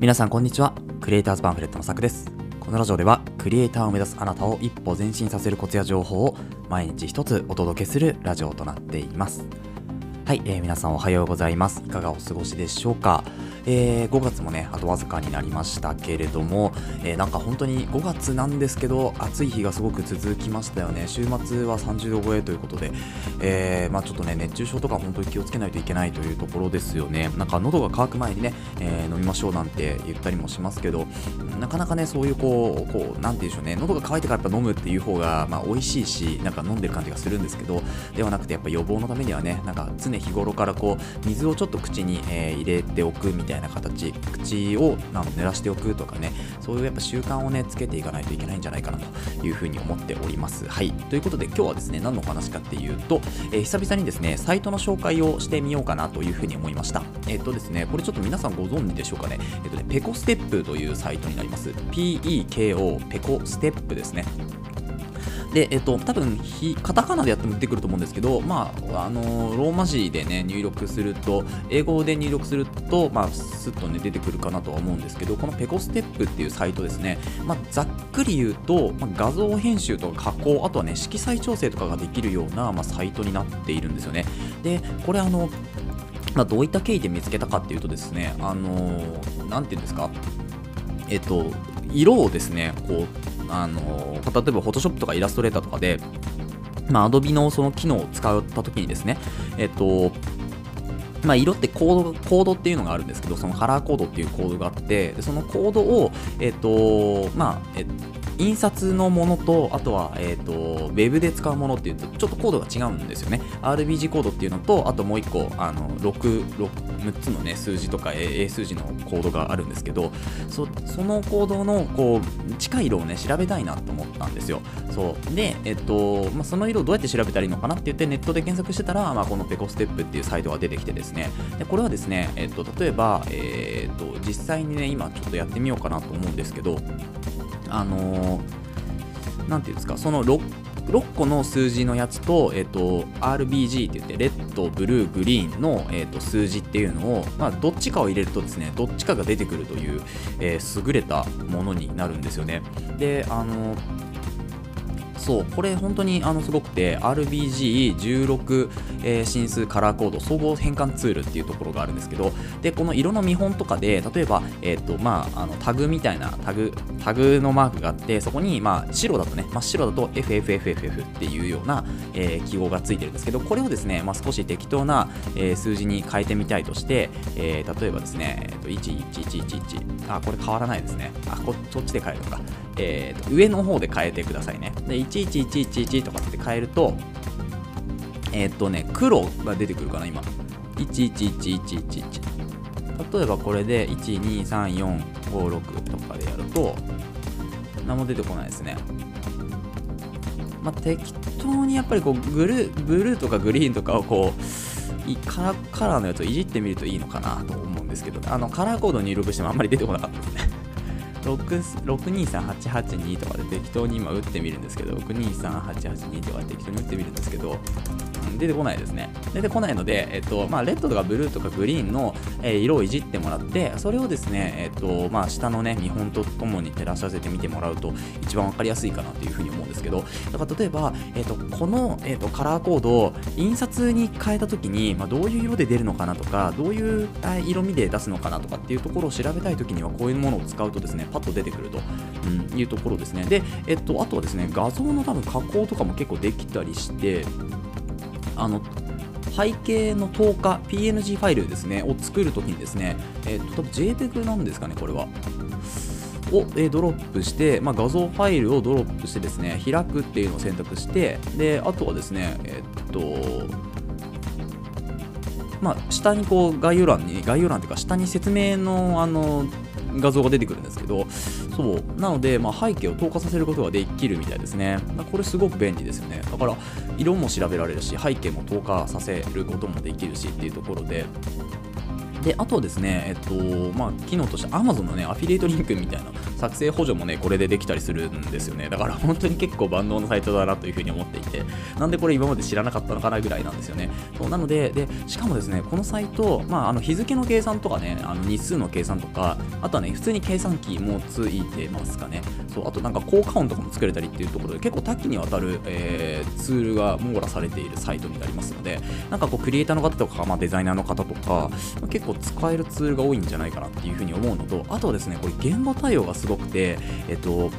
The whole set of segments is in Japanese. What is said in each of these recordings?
皆さんこんにちは。クリエイターズパンフレットのさくです。このラジオではクリエイターを目指すあなたを一歩前進させるコツや情報を毎日一つお届けするラジオとなっています。はい、えー、皆さんおはようございますいかがお過ごしでしょうか？えー、5月もね、あとわずかになりましたけれども、えー、なんか本当に5月なんですけど、暑い日がすごく続きましたよね。週末は30度超えということで、えー、まあ、ちょっとね、熱中症とか本当に気をつけないといけないというところですよね。なんか喉が渇く前にね、え飲みましょうなんて言ったりもしますけど、なかなかね、そういうこう、こう、なんて言うんでしょうね、喉が渇いてからやっぱ飲むっていう方が、まあ、美味しいし、なんか飲んでる感じがするんですけど、ではなくてやっぱ予防のためにはね、なんか常日頃からこう、水をちょっと口に、え入れておくみたいな形、口をなん濡らしておくとかねそういうやっぱ習慣をねつけていかないといけないんじゃないかなというふうに思っております。はい。ということで今日はですね何のお話かっていうと、えー、久々にですねサイトの紹介をしてみようかなというふうに思いました。えっ、とですねこれちょっと皆さんご存知でしょうかね。えっ、とねペコステップというサイトになります。PEKO ペコステップですね。で、えっと、多分ひ、カタカナでやっても出てくると思うんですけど、まあ、あのローマ字でね、入力すると、英語で入力すると、まあ、スッとね、出てくるかなとは思うんですけど、このペコステップっていうサイトですね、まあ、ざっくり言うと、まあ、画像編集とか加工、あとはね、色彩調整とかができるような、まあ、サイトになっているんですよね。で、これあの、まあ、どういった経緯で見つけたかっていうとですね、あのー、なんていうんですか、えっと、色をですね、こう、あの例えば Photoshop とかイラストレーターとかで、まあ、Adobe のその機能を使った時にですね、えっと、まあ、色ってコードコードっていうのがあるんですけど、そのカラーコードっていうコードがあって、そのコードを、えっと、まあ、えっと、印刷のものと、あとは、えっ、ー、と、ウェブで使うものっていうと、ちょっとコードが違うんですよね。RBG コードっていうのと、あともう1個、あの、6、6、6つのね、数字とか英数字のコードがあるんですけど、そのコードの、こう、近い色をね、調べたいなと思ったんですよ。そう。で、えっ、ー、と、まあ、その色をどうやって調べたらいいのかなって言って、ネットで検索してたら、まあ、このペコステップっていうサイトが出てきてですね、でこれはですね、えっ、と、例えば、えっ、と、実際にね、今ちょっとやってみようかなと思うんですけど、あのーていうんですか、その 6, 6個の数字のやつと、えっ、ー、と、RBG って言って、レッド、ブルー、グリーンの、えーと、数字っていうのを、まあ、どっちかを入れるとですね、どっちかが出てくるという、えー、優れたものになるんですよね。で、あのそうこれ本当にあのすごくて RBG16、えー、進数カラーコード総合変換ツールっていうところがあるんですけどでこの色の見本とかで例えば、えーとまあ、あのタグみたいなタグタグのマークがあってそこに、まあ、白だとね真っ白だと FFFFF っていうような、えー、記号がついてるんですけどこれをですね、まあ、少し適当な、えー、数字に変えてみたいとして、えー、例えばですね、えー、と11111あこれ変わらないですね。あこそっちで変えるのか、えー、と上の方で変えてくださいね。で11111とかって変えると、えー、っとね、黒が出てくるかな、今。111111。例えばこれで123456とかでやると、何も出てこないですね。まあ、適当にやっぱりこうブルー、ブルーとかグリーンとかをこう、カラカラーのやつをいじってみるといいのかなと思うんですけど、あのカラーコード入力してもあんまり出てこなか。623882とかで適当に今打ってみるんですけど、623882とかで適当に打ってみるんですけど、出てこないですね。出てこないので、えっと、まあ、レッドとかブルーとかグリーンの、えー、色をいじってもらって、それをですね、えっと、まあ、下のね、見本とともに照らし合わせてみてもらうと、一番わかりやすいかなというふうに思うんですけど、だから例えば、えっと、この、えっと、カラーコードを印刷に変えたときに、まあ、どういう色で出るのかなとか、どういう色味で出すのかなとかっていうところを調べたいときには、こういうものを使うとですね、パッと出てくると、うん、いうところですね。で、えっと、あとはですね、画像の多分加工とかも結構できたりして、あの背景の透過 PNG ファイルですねを作るときにですね、えっ、と多分 JPEG なんですかねこれは。を、えドロップして、まあ、画像ファイルをドロップしてですね開くっていうのを選択してであとはですねえっとまあ、下にこう概要欄に概要欄というか下に説明のあの画像が出てくるんですけど、そう、なので、まあ、背景を透過させることができるみたいですね。これすごく便利ですよね。だから、色も調べられるし、背景も透過させることもできるしっていうところで、で、あとですね、えっと、まあ、機能として Amazon のね、アフィリエイトリンクみたいな作成補助もね、これでできたりするんですよね。だから本当に結構万能なサイトだなというふうに思っていて、なんでこれ今まで知らなかったのかなぐらいなんですよね。そうなので、で、しかもですね、このサイト、まあ、あの日付の計算とかね、あの日数の計算とか、あとはね、普通に計算機もついてますかね。そう、あとなんか効果音とかも作れたりっていうところで、結構多岐にわたる、えー、ツールが網羅されているサイトになりますので、なんかこう、クリエイターの方とか、まあ、デザイナーの方とか、結構使えるツールが多いんじゃないかなっていうふうに思うのと、あとはですね、これ言語対応がすごくて、えっと、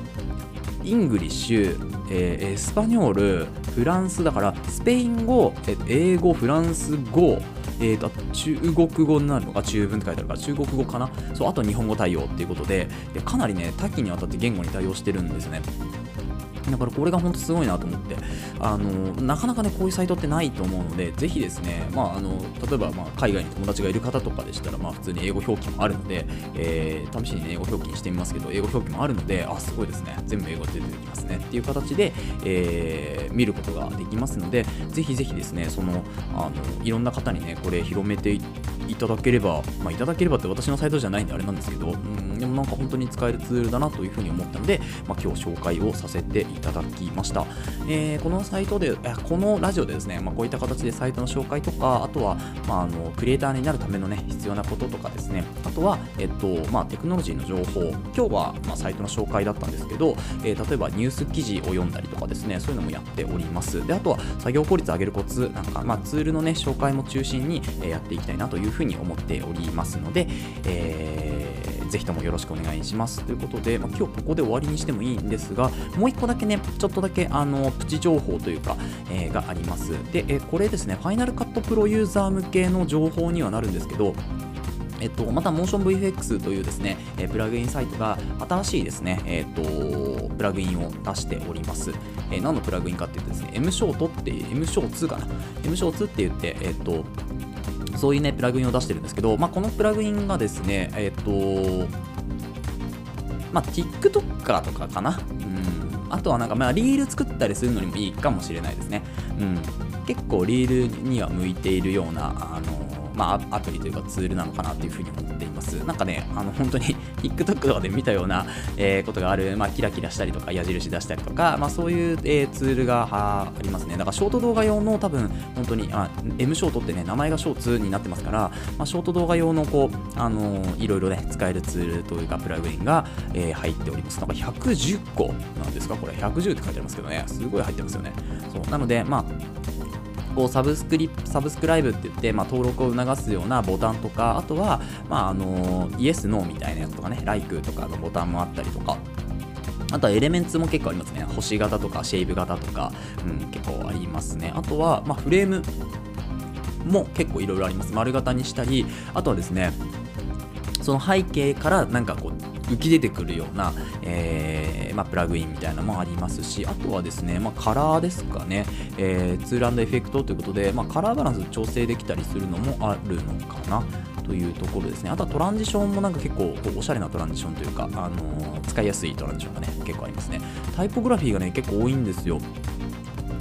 English、えー、 Español、フランスだから、スペイン語、え英語、フランス語、えーと、中国語になるのか、中文って書いてあるから、中国語かな、そうあと日本語対応っていうことでで、かなりね、多岐にわたって言語に対応してるんですね。だからこれが本当すごいなと思って。あのなかなかねこういうサイトってないと思うのでぜひですね、まあ、あの例えばまあ海外に友達がいる方とかでしたら、まあ、普通に英語表記もあるので、えー、試しに、英語表記にしてみますけど英語表記もあるのであすごいですね。全部英語で出てきますね。っていう形で、えー、見ることができますのでぜひぜひですねそのあのいろんな方にねこれ広めていっていただければ、まあ、いただければって私のサイトじゃないんであれなんですけど、うん、でもなんか本当に使えるツールだなというふうに思ったので、まあ、今日紹介をさせていただきました。えー、このサイトで、このラジオでですね、まあ、こういった形でサイトの紹介とか、あとは、まあ、あのクリエイターになるためのね、必要なこととかですね、あとは、えっと、まあ、テクノロジーの情報、今日は、まあ、サイトの紹介だったんですけど、えー、例えばニュース記事を読んだりとかですね、そういうのもやっております。で、あとは作業効率上げるコツ、なんか、まあ、ツールのね、紹介も中心に、えやっていきたいなというふうにふうに思っておりますので、えーぜひともよろしくお願いします。ということで、まあ、今日ここで終わりにしてもいいんですが、もう一個だけね、ちょっとだけあのプチ情報というか、えー、があります。で、え、これですね、ファイナルカットプロユーザー向けの情報にはなるんですけど、えっと、また MotionVFX というですね、え、プラグインサイトが新しいですね、えっと、プラグインを出しております。え、何のプラグインかっていうとですね、M ショートっていう、M ショー2かな ?M ショー2って言って、えっと、そういうね、プラグインを出してるんですけど、まあ、このプラグインがですね、えっ、ー、と、まあ、TikToker とかかな？うん。あとはなんか、まあ、リール作ったりするのにもいいかもしれないですね。うん。結構リールには向いているような、あの、まあ、アプリというかツールなのかなというふうに思っています。なんかね、あの本当に TikTok とかで見たような、えー、ことがある、まあ、キラキラしたりとか、矢印出したりとか、まあ、そういう、えー、ツールがありますね。だからショート動画用の多分、本当に、あ M ショートってね、名前がショーツになってますから、まあ、ショート動画用のこう、あのー、いろいろね、使えるツールというか、プラグインが、えー、入っております。なんか110個なんですか？これ、110って書いてありますけどね、すごい入ってますよね。そうなので、まあ、こうサブスクリプサブスクライブって言って、まあ、登録を促すようなボタンとかあとは、まあ、あのイエス、ノーみたいなやつとかね、like とかのボタンもあったりとか、あとはエレメンツも結構ありますね。星型とかシェイブ型とか、うん、結構ありますね。あとは、まあ、フレームも結構いろいろあります。丸型にしたり、あとはですね、その背景からなんかこう浮き出てくるような、えー、まあ、プラグインみたいなのもありますし、あとはですね、まあ、カラーですかね、えー、ツールエフェクトということで、まあ、カラーバランス調整できたりするのもあるのかな。というところですね。あとはトランジションもなんか結構おしゃれなトランジションというか、あのー、使いやすいトランジションがね、結構ありますね。タイポグラフィーがね、結構多いんですよ。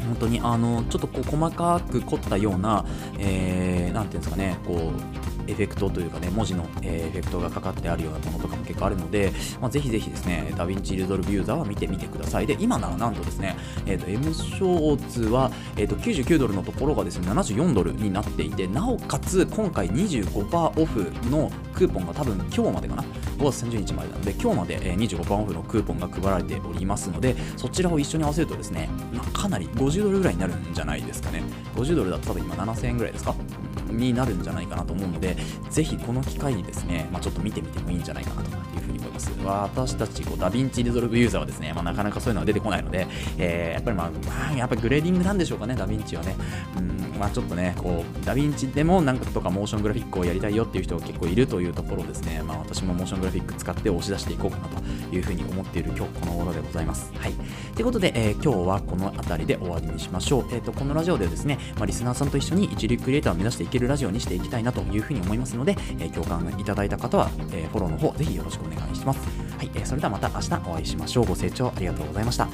本当にあのちょっとこう細かく凝ったような、えー、ていうんですかね、こうエフェクトというかね、文字の、えエフェクトがかかってあるようなものとかも結構あるので、まあ、ぜひぜひですね、ダヴィンチリゾルブユーザーは見てみてください。で、今ならなんとですね、えっ、ー、と、M ショーツは、えっ、ー、と、99ドルのところがですね、74ドルになっていて、なおかつ、今回25%オフのクーポンが多分今日までかな、5月30日までなので、今日まで25%オフのクーポンが配られておりますので、そちらを一緒に合わせるとですね、まあ、かなり50ドルぐらいになるんじゃないですかね。50ドルだったら今7000円ぐらいですか？になるんじゃないかなと思うので、ぜひこの機会にですね、まあ、ちょっと見てみてもいいんじゃないかなというふうに思います。私たちこうダヴィンチリゾルブユーザーはですね、まあ、なかなかそういうのは出てこないので、えー、やっぱりまあ、まあ、やっぱグレーディングなんでしょうかね、ダヴィンチはね。うんまあ、ちょっとね、こう、ダヴィンチでもなんかとかモーショングラフィックをやりたいよっていう人が結構いるというところですね、まあ、私もモーショングラフィック使って押し出していこうかなというふうに思っている今日この頃でございます。はい。ということで、えー、今日はこの辺りで終わりにしましょう。えっ、ー、と、このラジオではですね、まあ、リスナーさんと一緒に一流クリエイターを目指していいけるラジオにしていきたいなというふうに思いますので、えー、共感いただいた方は、えフォローの方ぜひよろしくお願いします。はい、えそれではまた明日お会いしましょう。ご清聴ありがとうございました。